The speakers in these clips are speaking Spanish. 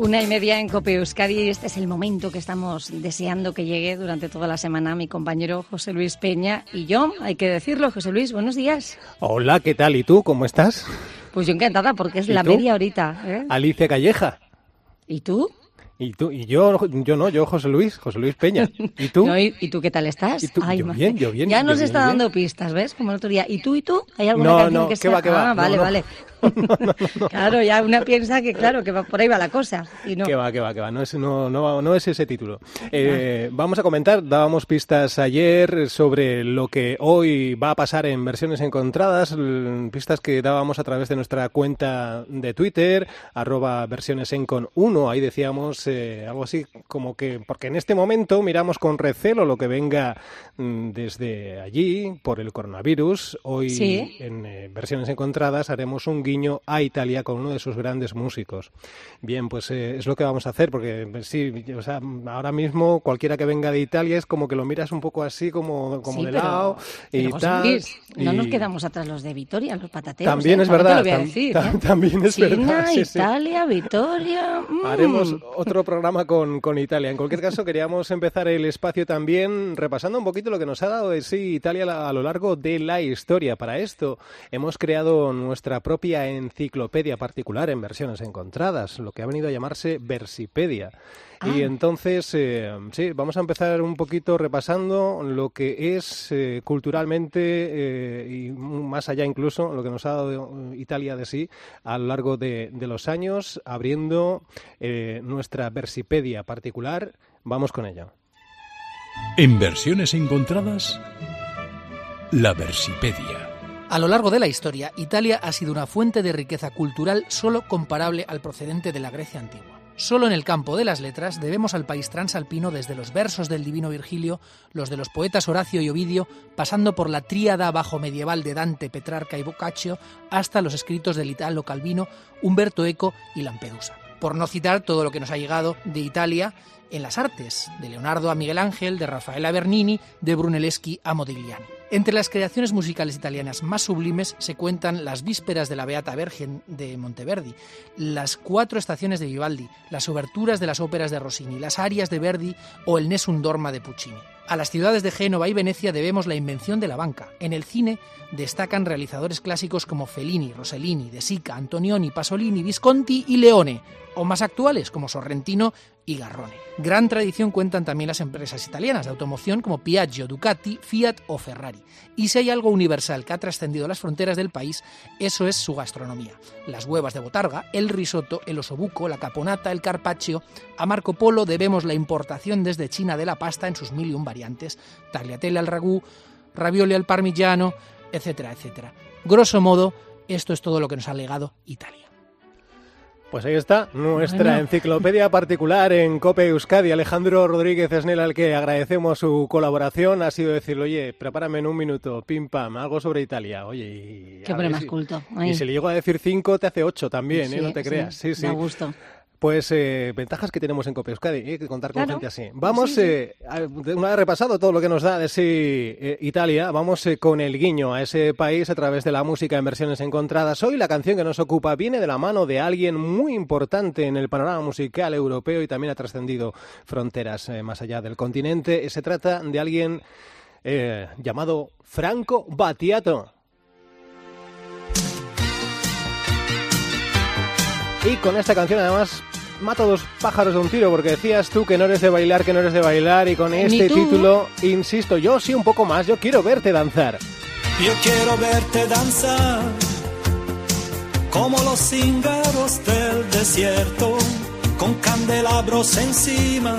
Una y media en Cope Euskadi. Este es el momento que estamos deseando que llegue durante toda la semana mi compañero José Luis Peña y yo. Hay que decirlo, José Luis, buenos días. Hola, ¿qué tal? ¿Y tú? ¿Cómo estás? Pues yo encantada porque es la media horita. ¿eh? Alicia Calleja. ¿Y tú? Y tú, y yo, yo no, yo José Luis, José Luis Peña. ¿Y tú? ¿y, tú qué tal estás? yo bien, yo bien. Ya nos está dando pistas, ¿ves? Como el otro día. ¿Y tú y tú? ¿Hay alguna no, canción no, que ¿qué sea? Va, qué va. Ah, vale, vale. claro, ya una piensa que claro, que va, por ahí va la cosa. Y no. Que va, que va, que va. No es, no, no, no es ese título. Eh, vamos a comentar, dábamos pistas ayer sobre lo que hoy va a pasar en versiones encontradas, pistas que dábamos a través de nuestra cuenta de Twitter, arroba versionesencon1. Ahí decíamos eh, algo así como que, porque en este momento miramos con recelo lo que venga mm, desde allí por el coronavirus. Hoy ¿Sí? en eh, versiones encontradas haremos un guiño a Italia con uno de sus grandes músicos. Bien, pues eh, es lo que vamos a hacer, porque pues, sí, o sea, ahora mismo cualquiera que venga de Italia es como que lo miras un poco así, como, como Sí, de pero- lado y pero, tal. No nos quedamos atrás los de Vitoria, los patateros. También ¿eh? es También verdad, tam- ¿eh? también es China, verdad, sí, sí. Italia, Vitoria. mm. Haremos otro programa con, con Italia. En cualquier caso, queríamos empezar el espacio también repasando un poquito lo que nos ha dado de sí Italia a lo largo de la historia. Para esto hemos creado nuestra propia enciclopedia particular en versiones encontradas, lo que ha venido a llamarse Versipedia. Y Ah. entonces, eh, sí, vamos a empezar un poquito repasando lo que es eh, culturalmente eh, y más allá incluso lo que nos ha dado eh, Italia de sí a lo largo de, de los años, abriendo eh, nuestra versipedia particular. Vamos con ello. En versiones encontradas, la Versipedia. A lo largo de la historia, Italia ha sido una fuente de riqueza cultural solo comparable al procedente de la Grecia antigua. Solo en el campo de las letras debemos al país transalpino desde los versos del divino Virgilio, los de los poetas Horacio y Ovidio, pasando por la tríada bajo medieval de Dante, Petrarca y Boccaccio, hasta los escritos del Italo Calvino, Humberto Eco y Lampedusa. Por no citar todo lo que nos ha llegado de Italia en las artes, de Leonardo a Miguel Ángel, de Rafael a Bernini, de Brunelleschi a Modigliani. Entre las creaciones musicales italianas más sublimes se cuentan las Vísperas de la Beata Virgen de Monteverdi, las cuatro estaciones de Vivaldi, las oberturas de las óperas de Rossini, las arias de Verdi o el Nessun Dorma de Puccini. A las ciudades de Génova y Venecia debemos la invención de la banca. En el cine destacan realizadores clásicos como Fellini, Rossellini, De Sica, Antonioni, Pasolini, Visconti y Leone, o más actuales como Sorrentino y Garrone. Gran tradición cuentan también las empresas italianas de automoción como Piaggio, Ducati, Fiat o Ferrari. Y si hay algo universal que ha trascendido las fronteras del país, eso es su gastronomía. Las huevas de botarga, el risotto, el osobuco, la caponata, el carpaccio. A Marco Polo debemos la importación desde China de la pasta en sus mil y un variantes, tagliatelle al ragú, ravioli al parmigiano, etcétera, etcétera. Grosso modo, esto es todo lo que nos ha legado Italia. Pues ahí está nuestra Bueno. enciclopedia particular en Cope Euskadi. Alejandro Rodríguez Esnel, al que agradecemos su colaboración, ha sido decirle, oye, prepárame en un minuto, pim pam, algo sobre Italia. Oye, y, Qué a hombre ver más si- culto. Y si le llego a decir cinco, te hace ocho también, ¿eh? No te creas. Sí, sí. Da gusto. Pues eh, ventajas que tenemos en Cope Euskadi, ¿eh? que contar con Claro. gente así. Vamos, Sí, sí. eh, una vez repasado todo lo que nos da de sí eh, Italia, vamos eh, con el guiño a ese país a través de la música en versiones encontradas. Hoy la canción que nos ocupa viene de la mano de alguien muy importante en el panorama musical europeo y también ha trascendido fronteras más allá del continente. Se trata de alguien llamado Franco Battiato. Y con esta canción además mato dos pájaros de un tiro porque decías tú que no eres de bailar, que no eres de bailar y con este tú. título, insisto, yo sí un poco más, yo quiero verte danzar. Yo quiero verte danzar como los cíngaros del desierto, con candelabros encima,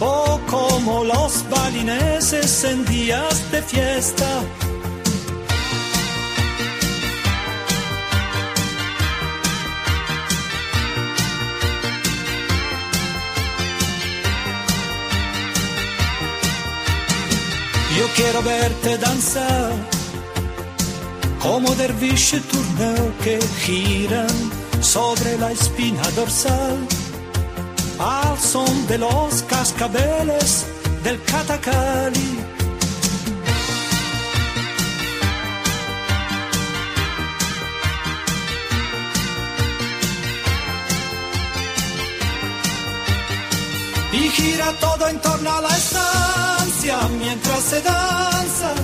o como los balineses en días de fiesta. Quiero verte danzar como derviche turneo que giran sobre la espina dorsal al son de los cascabeles del catacali. Y gira todo en torno a la mientras se danza,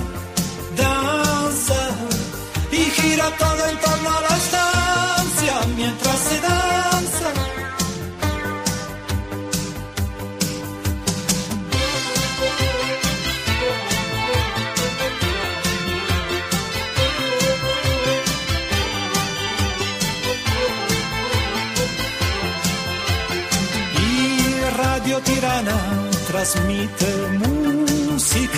danza. Y gira todo en torno a la estancia mientras se danza. Y Radio Tirana transmite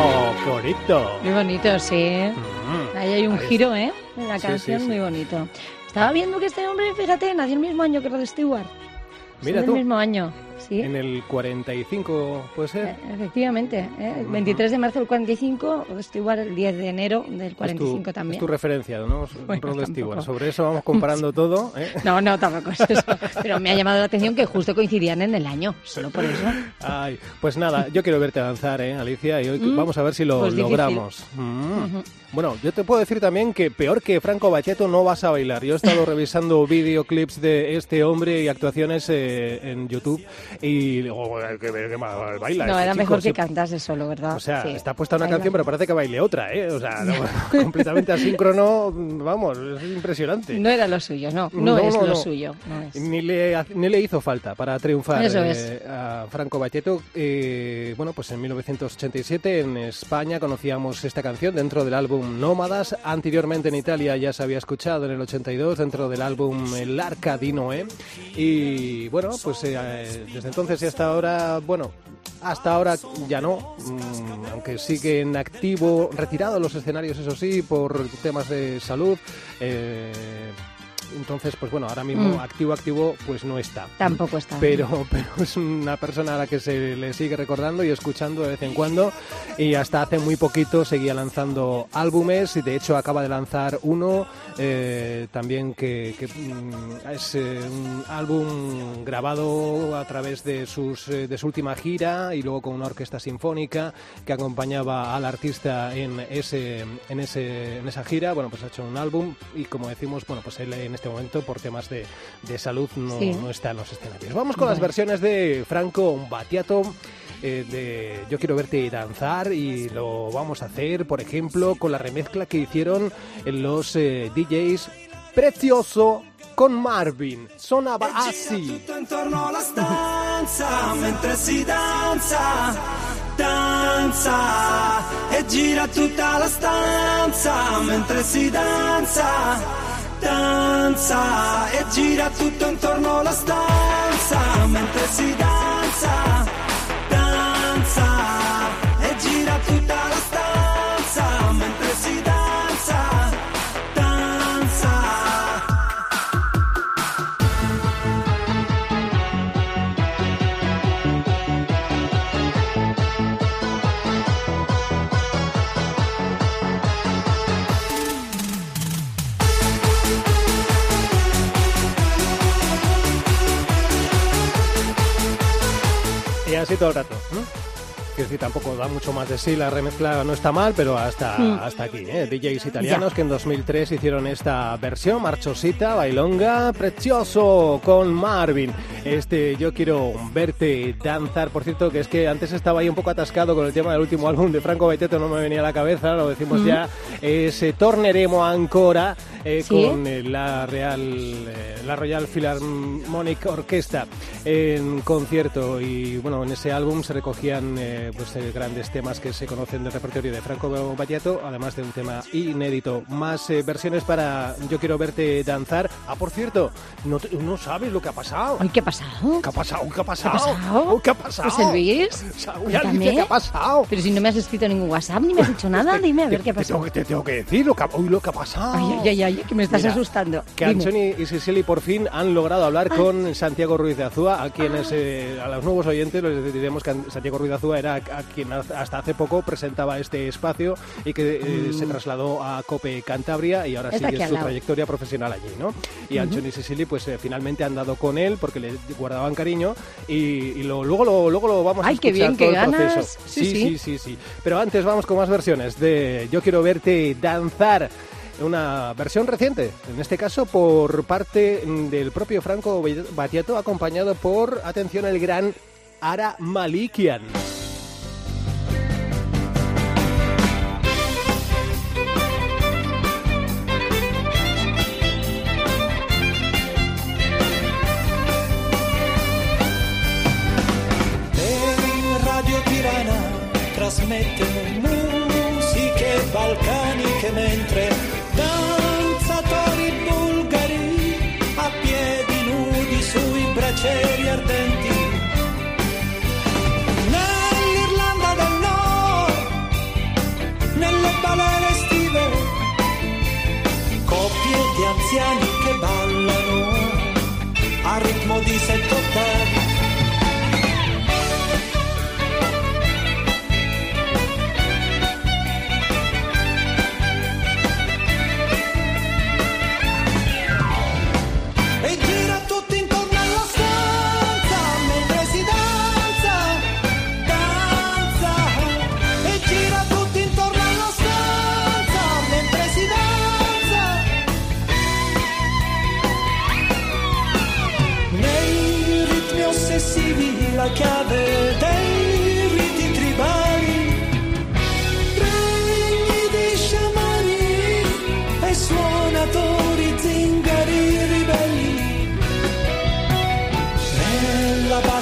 ¡Oh, qué bonito! Muy bonito, sí. Ahí hay un ahí giro, ¿eh? En la Sí, canción, sí. muy bonito. Estaba viendo que este hombre, fíjate, nació el mismo año que Rod Stewart. Mira Son tú. del mismo año, sí. En el 45, ¿puede ser? Eh, Efectivamente, ¿eh? el 23 de marzo del 45, Rod Stewart el 10 de enero del Es tu- 45 también. Es tu referencia, ¿no? Bueno, Rod. Stewart. Sobre eso vamos comparando todo. ¿eh? No, no, tampoco es eso. Pero me ha llamado la atención que justo coincidían en el año, solo por eso. Ay, pues nada, yo quiero verte danzar, ¿eh, Alicia? Y hoy Mm, vamos a ver si lo pues logramos. Mm. Bueno, yo te puedo decir también que peor que Franco Bacheto no vas a bailar. Yo he estado revisando videoclips de este hombre y actuaciones eh, en YouTube y digo, "Eh, que, baila. No, este era chico, mejor sí". que cantase solo, ¿verdad? O sea, Sí. está puesta una Baila. canción, pero parece que baile otra, ¿eh? O sea, no, completamente asíncrono, vamos, es impresionante. No era lo suyo, no. No, No, es lo suyo. No es. Ni le, ni le hizo falta para triunfar Eso eh, es. a Franco Batteto. Eh, bueno, pues en 1987 en España conocíamos esta canción dentro del álbum Nómadas. Anteriormente en Italia ya se había escuchado en el 82 dentro del álbum El Arca di Noé. Y bueno, pues eh, desde entonces y hasta ahora, bueno, hasta ahora ya no, mm, aunque sigue en activo, retirado de los escenarios, eso sí, por temas de salud. eh, entonces, pues bueno, ahora mismo Mm. activo, activo, pues no está. Tampoco está. Pero, pero es una persona a la que se le sigue recordando y escuchando de vez en cuando. Y hasta hace muy poquito seguía lanzando álbumes y de hecho acaba de lanzar uno eh, también que, que, mm, es eh, un álbum grabado a través de, sus, eh, de su última gira y luego con una orquesta sinfónica que acompañaba al artista en, ese, en, ese, en esa gira. Bueno, pues ha hecho un álbum y como decimos, bueno, pues él en este momento por temas de, de salud no, Sí. no está en los escenarios. Vamos con las versiones de Franco Battiato. eh, de Yo quiero verte danzar y lo vamos a hacer, por ejemplo, con la remezcla que hicieron los eh, DJs Precioso con Marvin. Sonaba así. Tutto intorno alla stanza mentre si danza, danza e gira tutta la stanza mentre si danza, danza e gira tutto intorno alla stanza mentre si danza, así todo el rato. ¿no? Quiero decir, tampoco da mucho más de sí, la remezcla no está mal, pero hasta, Mm. hasta aquí. ¿eh? DJs italianos que en 2003 hicieron esta versión, marchosita, bailonga, precioso, con Marvin. Este, yo quiero verte danzar. Por cierto, que es que antes estaba ahí un poco atascado con el tema del último álbum de Franco Baiteto, no me venía a la cabeza, lo decimos ya. Es eh, Torneremo Ancora eh, Sí. con eh, la Real, la Royal Philharmonic Orchestra en concierto y bueno en ese álbum se recogían eh, pues eh, grandes temas que se conocen del repertorio de Franco Battiato además de un tema inédito más eh, versiones para Yo quiero verte danzar ah por cierto no, te- no sabes lo que ha pasado Ay, ¿qué ha pasado? ¿Qué ha pasado? ¿Qué ha ¿Qué ha pasado? pasado? ¿Qué ha pasado? José Luis, cuéntame. Alicia, ¿qué ha pasado? Pero si no me has escrito ningún WhatsApp ni me has dicho nada, dime a ver Te- qué te, pasó. tengo, que- te tengo que decir lo que ha, uy, lo que ha pasado. Ay, ay, ay, ay, que me estás Mira, asustando. Que Dime. Anthony y Cecily por fin han logrado hablar con Santiago Ruiz de Azúa, a quienes eh, a los nuevos oyentes les diremos que Santiago Ruiz de Azúa era a quien hasta hace poco presentaba este espacio y que eh, se trasladó a Cope Cantabria y ahora Mm. Está sigue su lado. trayectoria profesional allí, ¿no? Y Anthony y Cecily pues eh, finalmente han dado con él porque le guardaban cariño y, y lo- luego, lo, luego lo vamos a Ay, qué escuchar bien, todo qué el ganas. proceso. Sí, sí, sí. sí, sí. Pero antes vamos con más versiones de Yo quiero verte danzar. Una versión reciente, en este caso por parte del propio Franco Battiato, acompañado por, atención, el gran Ara Malikian. Bracieri ardenti. Nell'Irlanda del Nord, nelle balere estive, coppie di anziani che ballano a ritmo di sette ottavi.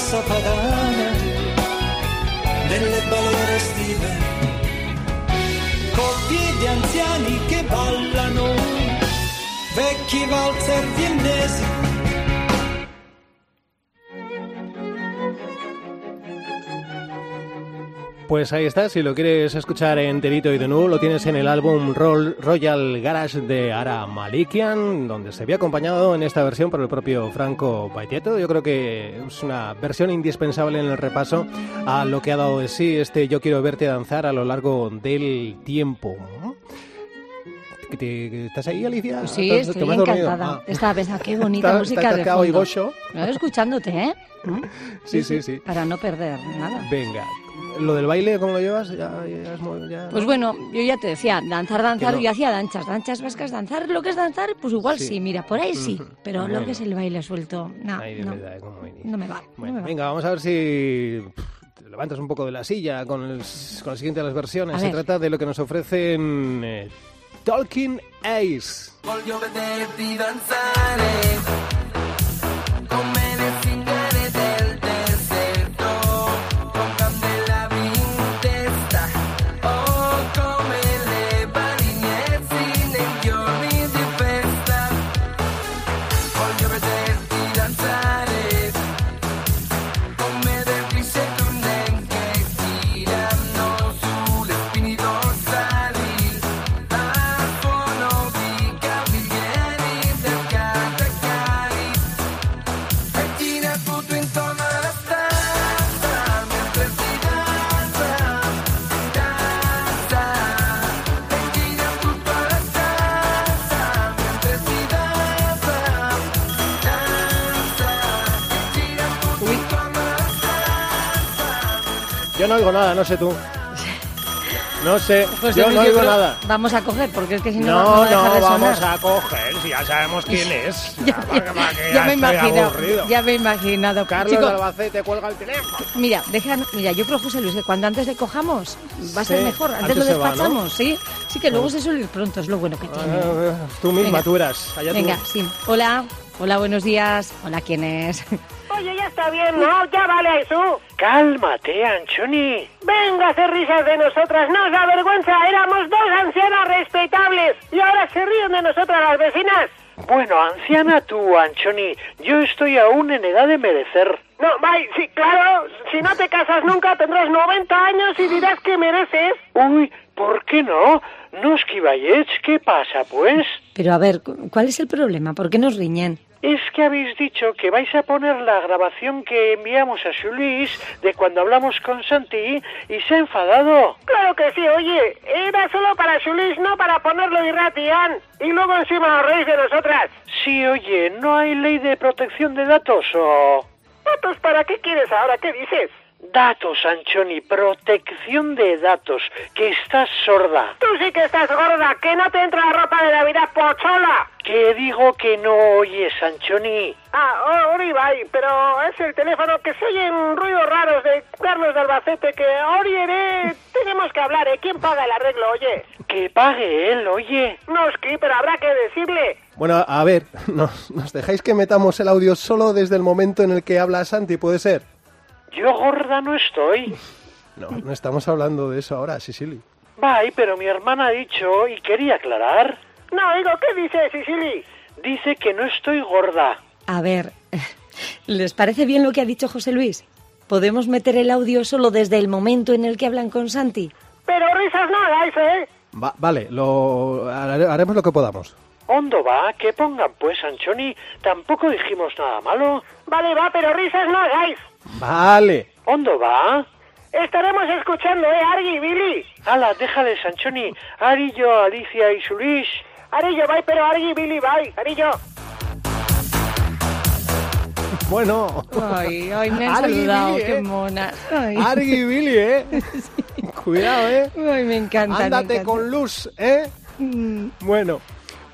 Nella bassa padana nelle balere estive coppie di anziani che ballano vecchi valzer viennesi Pues ahí está, si lo quieres escuchar enterito y de nuevo, lo tienes en el álbum Roll- Royal Garage de Ara Malikian, donde se ve acompañado en esta versión por el propio Franco Baitietto. Yo creo que es una versión indispensable en el repaso a lo que ha dado de sí este Yo quiero verte danzar a lo largo del tiempo. ¿no? ¿Que te- que ¿Estás ahí, Alicia? Sí, ¿Te- te estoy encantada. Ah. Estaba pensando, qué bonita Está- música está de y fondo. Estoy escuchándote, ¿eh? ¿Mm? Sí, sí, sí. Para no perder nada. Venga, lo del baile, ¿cómo lo llevas? Ya, ya es muy- ya- Pues bueno, yo ya te decía, danzar, danzar, no. yo hacía danchas, danchas vascas, danzar, lo que es danzar, pues igual Sí. sí, mira, por ahí sí, Ujú. pero Bueno. lo que es el baile suelto, no, Ay, de no, verdad, venís. no me va, no Bueno, me va. venga, vamos a ver si te levantas un poco de la silla con el, con el siguiente de las versiones. A Se ver. trata de lo que nos ofrecen eh, Talking Ace. Yo no oigo nada, no sé tú. No sé, José yo no oigo nada. Vamos a coger, porque es que si no, No, no, dejar de sonar. vamos a coger, si ya sabemos quién es. Ya, que ya ya me he estoy imaginado, aburrido. ya me he imaginado. Carlos Chico, Albacete cuelga el teléfono. mira, deja, mira, yo creo, José Luis, que cuando antes le cojamos va a ser Sí, mejor. Antes, antes lo va, ¿no? despachamos, sí. Sí, que luego se suele ir pronto, es lo bueno que tiene. Ah, tú misma, Venga. tú eras. Allá tú. Venga, sí. Hola, hola, buenos días. Hola, ¿quién es? Oye, ya está bien, ¿no? Ya vale, Jesús. Cálmate, Anchoni. Venga a hacer risas de nosotras. Nos da vergüenza. Éramos dos ancianas respetables. Y ahora se ríen de nosotras las vecinas. Bueno, anciana tú, Anchoni. Yo estoy aún en edad de merecer. No, bye, sí, claro. Si no te casas nunca, tendrás 90 años y dirás que mereces. Uy, ¿por qué no? No esquivallets, ¿qué pasa, pues? Pero a ver, cu- ¿cuál es el problema? ¿Por qué nos riñen? Es que habéis dicho que vais a poner la grabación que enviamos a Luis de cuando hablamos con Santi y se ha enfadado. Claro que sí, oye. Era solo para Chulis, no para ponerlo irratian. Y luego encima os reís de nosotras. Sí, oye, ¿no hay ley de protección de datos o...? ¿Datos para qué quieres ahora? ¿Qué dices? Datos, Anchoni, protección de datos, que estás sorda. Tú sí que estás gorda, que no te entra la ropa de Navidad pochola. Que digo que no oyes, Anchoni. Ah, oh, Ori, bye, pero es el teléfono que se oyen ruidos raros de Carlos de Albacete que Ori, eh, tenemos que hablar, ¿eh? ¿Quién paga el arreglo, oye? Que pague él, oye. No, Ski, pero habrá que decirle. Bueno, a ver, ¿nos, ¿nos dejáis que metamos el audio solo desde el momento en el que habla Santi? ¿Puede ser? Yo gorda no estoy. No, no estamos hablando de eso ahora, Sicily. Bye, pero mi hermana ha dicho y quería aclarar. No, digo, ¿qué dice Sicily? Dice que no estoy gorda. A ver, ¿les parece bien lo que ha dicho José Luis? ¿Podemos meter el audio solo desde el momento en el que hablan con Santi? Pero risas no hagáis, ¿eh? Va- vale, lo, hare- haremos lo que podamos. ¿Hondo va? Que pongan pues, Anchoni. Tampoco dijimos nada malo. Vale, va, pero risas no hagáis. Vale. ¿Hondo va? Estaremos escuchando, ¿eh, Argy y Billy? Ala, déjales, Anchoni. Ari, yo, Alicia y Sulis. Arillo, bye, pero Argy y Billy, bye. Arillo. Bueno. Ay, ay, me han Argy y saludado, Billy, qué ¿eh? monas. Ay. Argy y Billy, ¿eh? Cuidado, ¿eh? Ay, me encanta. me Ándate encanta. con luz, ¿eh? Bueno,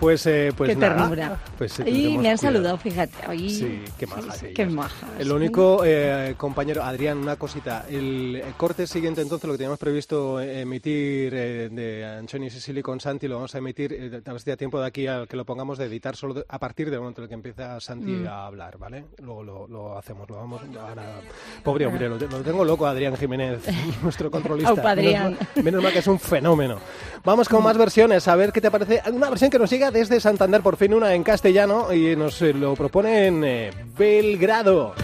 pues, eh, pues qué nada. ternura. Pues, eh, y me han cuidado. saludado, fíjate. Ay, Sí, qué majas sí. Qué majas. El único eh, compañero, Adrián, una cosita. El, corte siguiente, entonces, lo que teníamos previsto emitir eh, de Anchoni y Sicily con Santi, lo vamos a emitir, eh, a ver si da tiempo de aquí a que lo pongamos de editar solo de- a partir del momento en el que empieza Santi Mm. a hablar, ¿vale? Luego lo, lo hacemos, lo vamos ahora. Pobre hombre, lo, lo tengo loco, Adrián Jiménez, nuestro controlista. Aupa, Adrián. Menos, mal- menos mal que es un fenómeno. Vamos con más versiones, a ver qué te parece. Una versión que nos llega desde Santander, por fin una en castellano, y nos eh, lo propone en eh, Belgrado.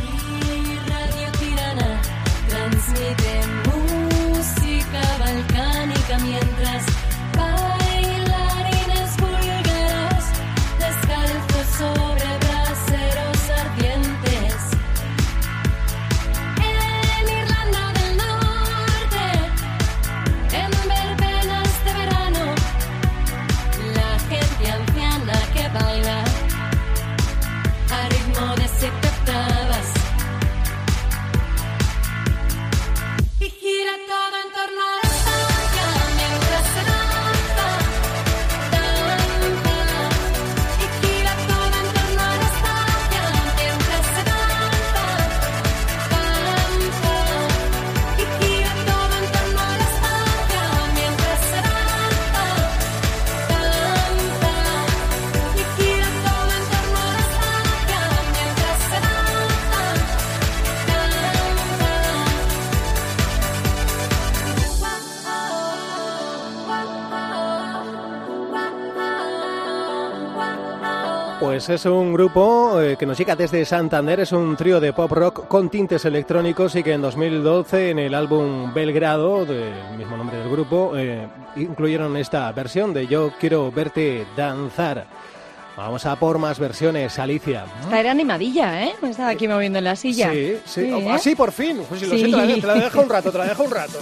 Pues es un grupo eh, que nos llega desde Santander, es un trío de pop rock con tintes electrónicos y que en 2012 en el álbum Belgrado, del mismo nombre del grupo, eh, incluyeron esta versión de Yo quiero verte danzar. Vamos a por más versiones, Alicia. Esta era animadilla, ¿eh? Me estaba aquí moviendo en la silla. Sí, sí. Oh, ¿eh? Así por fin. Pues si lo Sí. sé, te la, te la dejo un rato, te la dejo un rato.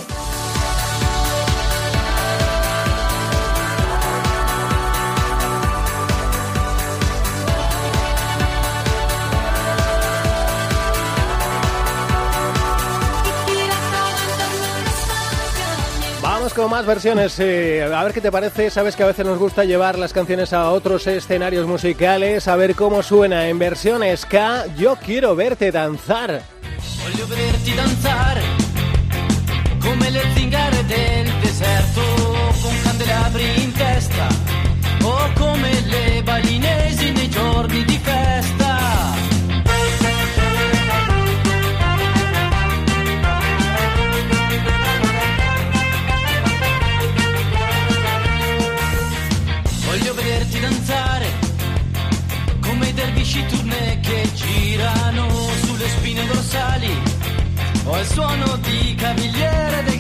Con más versiones. eh, a ver qué te parece. Sabes que a veces nos gusta llevar las canciones a otros escenarios musicales, a ver cómo suena en versión ska. Yo quiero verte danzar. Cavigliere dei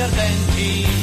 ardenti. Nell'irlanda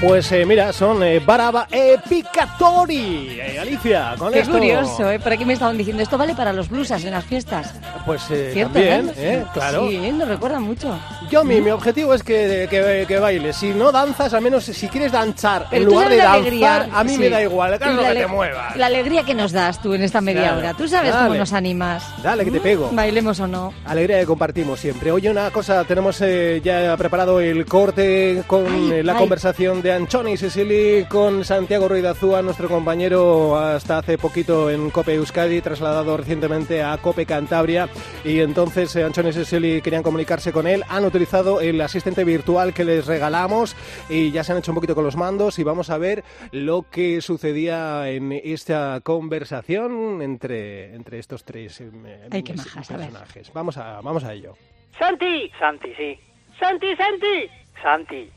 Pues eh, mira, son eh, Baraba e Picatori. Eh, Alicia, con Qué esto. curioso, ¿eh? Por aquí me estaban diciendo, esto vale para los blusas en las fiestas. Pues eh, ¿Cierto? también, eh? claro. Sí, nos recuerda mucho. Yo, mi, mi objetivo es que, que, que bailes. Si no danzas, al menos si quieres danzar Pero en lugar de la danzar, alegría- a mí sí. me da igual, claro La que te muevas. La alegría que nos das tú en esta media Claro. hora. Tú sabes cómo Dale. nos animas. Dale, que te pego. Bailemos o no. Alegría que compartimos siempre. Oye, una cosa, tenemos eh, ya preparado el corte con Ay, eh, la ay. conversación de Anchoni Sicily con Santiago Ruiz de Azúa, nuestro compañero hasta hace poquito en Cope Euskadi, trasladado recientemente a Cope Cantabria. Y entonces eh, Anchoni Sicily querían comunicarse con él. Han utilizado el asistente virtual que les regalamos y ya se han hecho un poquito con los mandos y vamos a ver lo que sucedía en esta conversación entre, entre estos tres eh, Ay, qué majas, a personajes. Vamos a, vamos a ello. Santi, Santi, sí. Santi, Santi. Santi.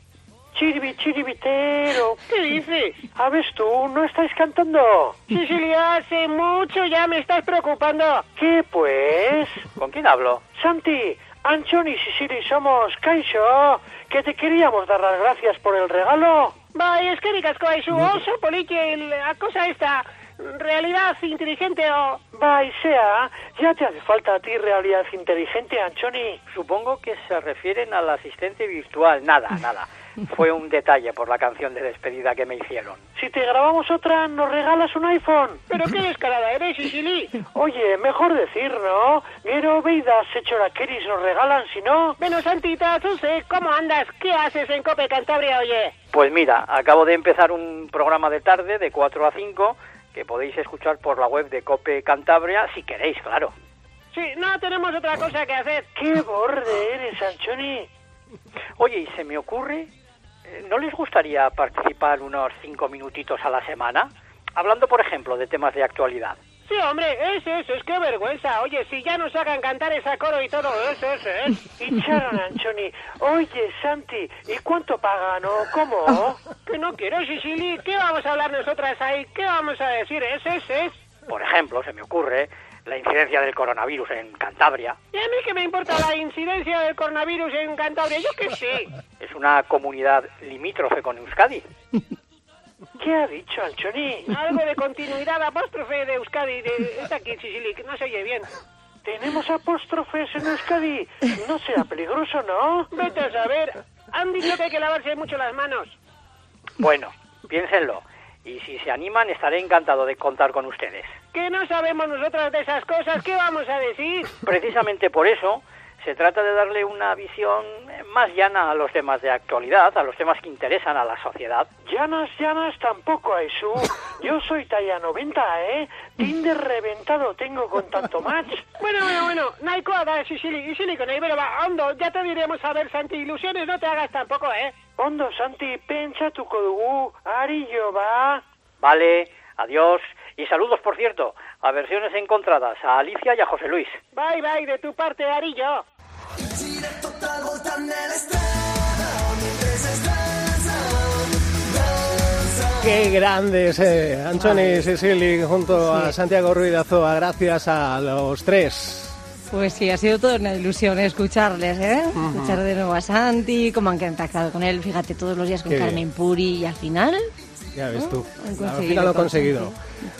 Chiribi, chiribitero. ¿Qué dices? A ver tú, ¿no estáis cantando? Sicilia, hace mucho ya me estás preocupando. ¿Qué pues? ¿Con quién hablo? Santi, Anchoni y Sicily somos Kaisho, que te queríamos dar las gracias por el regalo. Bai, eskerrik asko aizu, oso poliki la cosa esta, realidad inteligente o... Bai, sea, ya te hace falta a ti realidad inteligente, Anchoni. Supongo que se refieren al asistente virtual. Nada, nada. Fue un detalle por la canción de despedida que me hicieron. Si te grabamos otra, ¿nos regalas un iPhone? Pero qué descarada eres, Sicily. Oye, mejor decir, ¿no? Gero Beidas, Keris nos regalan, si no... Bueno, Santita, tú sé, ¿cómo andas? ¿Qué haces en Cope Cantabria, oye? Pues mira, acabo de empezar un programa de tarde de 4 a 5 que podéis escuchar por la web de Cope Cantabria si queréis, claro. Sí, no tenemos otra cosa que hacer. ¡Qué borde eres, Anchoni! Oye, y se me ocurre, ¿no les gustaría participar unos 5 minutitos a la semana? Hablando, por ejemplo, de temas de actualidad. Sí, hombre, eso, eso, es que vergüenza. Oye, si ya nos hagan cantar esa coro y todo eso, eso, ¿eh? Y Charon, Anchoni, oye, Santi, ¿y cuánto pagan o cómo? Que no quiero, Sicily. ¿Qué vamos a hablar nosotras ahí? ¿Qué vamos a decir? Es, es, es. Por ejemplo, se me ocurre la incidencia del coronavirus en Cantabria. ¿Y a mí qué me importa la incidencia del coronavirus en Cantabria? Yo qué sé. Es una comunidad limítrofe con Euskadi. ¿Qué ha dicho, Anchoni? Algo de continuidad apóstrofe de Euskadi. De... Está aquí, que no se oye bien. Tenemos apóstrofes en Euskadi. No será peligroso, ¿no? Vete a saber. Han dicho que hay que lavarse mucho las manos. Bueno, piénsenlo. Y si se animan, estaré encantado de contar con ustedes. Que no sabemos nosotras de esas cosas. ¿Qué vamos a decir? Precisamente por eso Se trata de darle una visión más llana a los temas de actualidad, a los temas que interesan a la sociedad. Llanas, llanas tampoco, Aisu. Yo soy talla 90, ¿eh? Tinder reventado tengo con tanto match. Bueno, bueno, bueno. Nahikoa da isili, isiliko nahi, pero va, ondo, ya te diremos a ver, Santi, ilusiones no te hagas tampoco, ¿eh? Ondo, Santi, pentsatuko dugu, ari jo, ba. Vale, adiós. Y saludos, por cierto, a versiones encontradas, a Alicia y a José Luis. Bye, bye, de tu parte, Arillo. Qué grandes, eh, Anthony Sicily junto a Santiago Ruiz de Azoa. Gracias a los tres. Pues sí, ha sido toda una ilusión escucharles, ¿eh? Escuchar de nuevo a Santi, cómo han contactado con él, fíjate, todos los días con Qué Carmen bien. Puri y al final... Ya ves tú. Han Al final lo he con conseguido.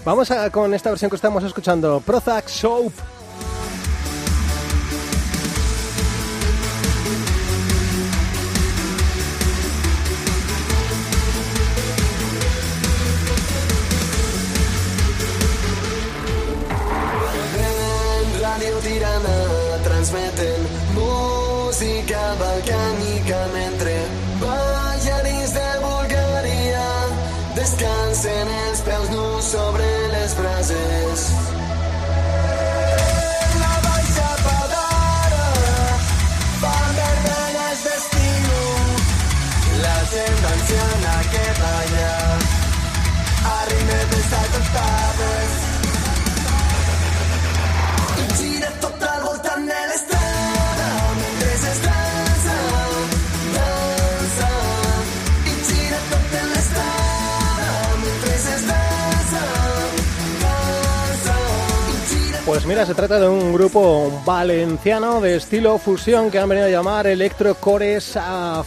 Vamos a- con esta versión que estamos escuchando, Prozac Soap. En Radio Tirana transmeten música de Bulgària descansen els sobre les brases. La baixa padara fan vermelles d'estiu la gent anciana que balla a ritme de saltos Pues mira, se trata de un grupo valenciano de estilo fusión que han venido a llamar Electrocores a.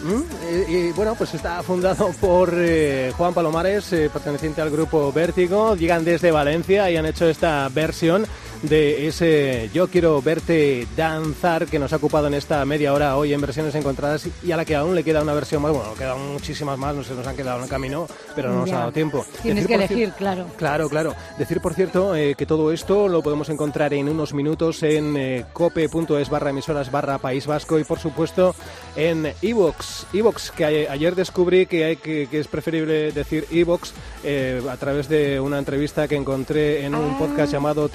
¿Mm? Y, y, bueno, pues está fundado por eh, Juan Palomares, eh, perteneciente al grupo Vértigo. Llegan desde Valencia y han hecho esta versión de ese Yo quiero verte danzar que nos ha ocupado en esta media hora hoy en versiones encontradas y a la que aún le queda una versión más. Bueno, quedan muchísimas más, no se nos han quedado en el camino, pero no nos Ya. ha dado tiempo. Tienes Decir, que elegir, claro. Claro, claro. Decir, por cierto, eh, que todo esto lo podemos encontrar en unos minutos en eh, cope.es barra emisoras barra País Vasco y, por supuesto, en iVox. iVox, que a- ayer descubrí que, hay que, que es preferible decir iVox eh, a través de una entrevista que encontré en un podcast llamado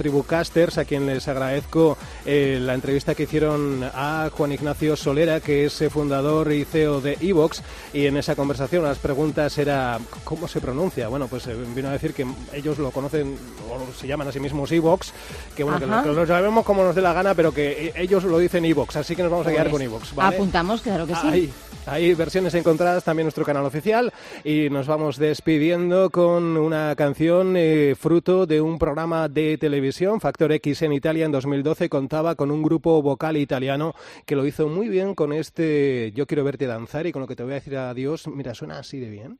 A quien les agradezco eh, la entrevista que hicieron a Juan Ignacio Solera, que es eh, fundador y CEO de iVox, y en esa conversación las preguntas era ¿cómo se pronuncia? Bueno, pues eh, vino a decir que ellos lo conocen o se llaman a sí mismos iVox, que bueno, que lo, que lo sabemos como nos dé la gana, pero que eh, ellos lo dicen iVox, así que nos vamos a quedar Pues, con ¿vale? Apuntamos, claro que sí. Hay versiones encontradas también en nuestro canal oficial y nos vamos despidiendo con una canción eh, fruto de un programa de televisión. Factor X en Italia en 2012 contaba con un grupo vocal italiano que lo hizo muy bien con este Yo quiero verte danzar y con lo que te voy a decir adiós, mira, suena así de bien.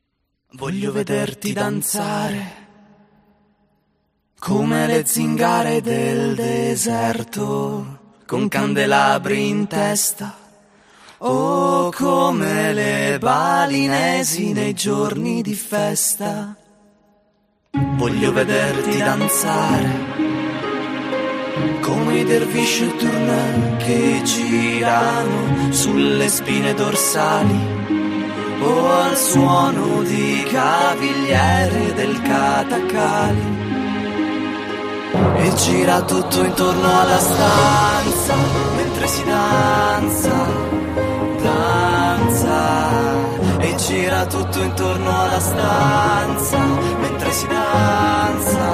Voglio vederti danzare come le zingare del deserto, con candelabri in testa, o come le balinesi nei giorni di festa. Voglio vederti danzare come i dervisci tourneur che girano sulle spine dorsali o al suono di cavigliere del catacali e gira tutto intorno alla stanza tutto intorno alla stanza mentre si danza.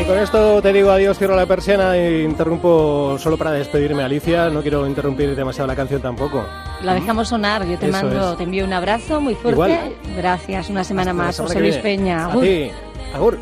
Y con esto te digo adiós, cierro la persiana e interrumpo solo para despedirme, Alicia. No quiero interrumpir demasiado la canción tampoco. La dejamos sonar, yo te Eso mando, es. te envío un abrazo muy fuerte. Igual. Gracias, una semana Hasta más, José Luis. Peña. A Agur. Agur.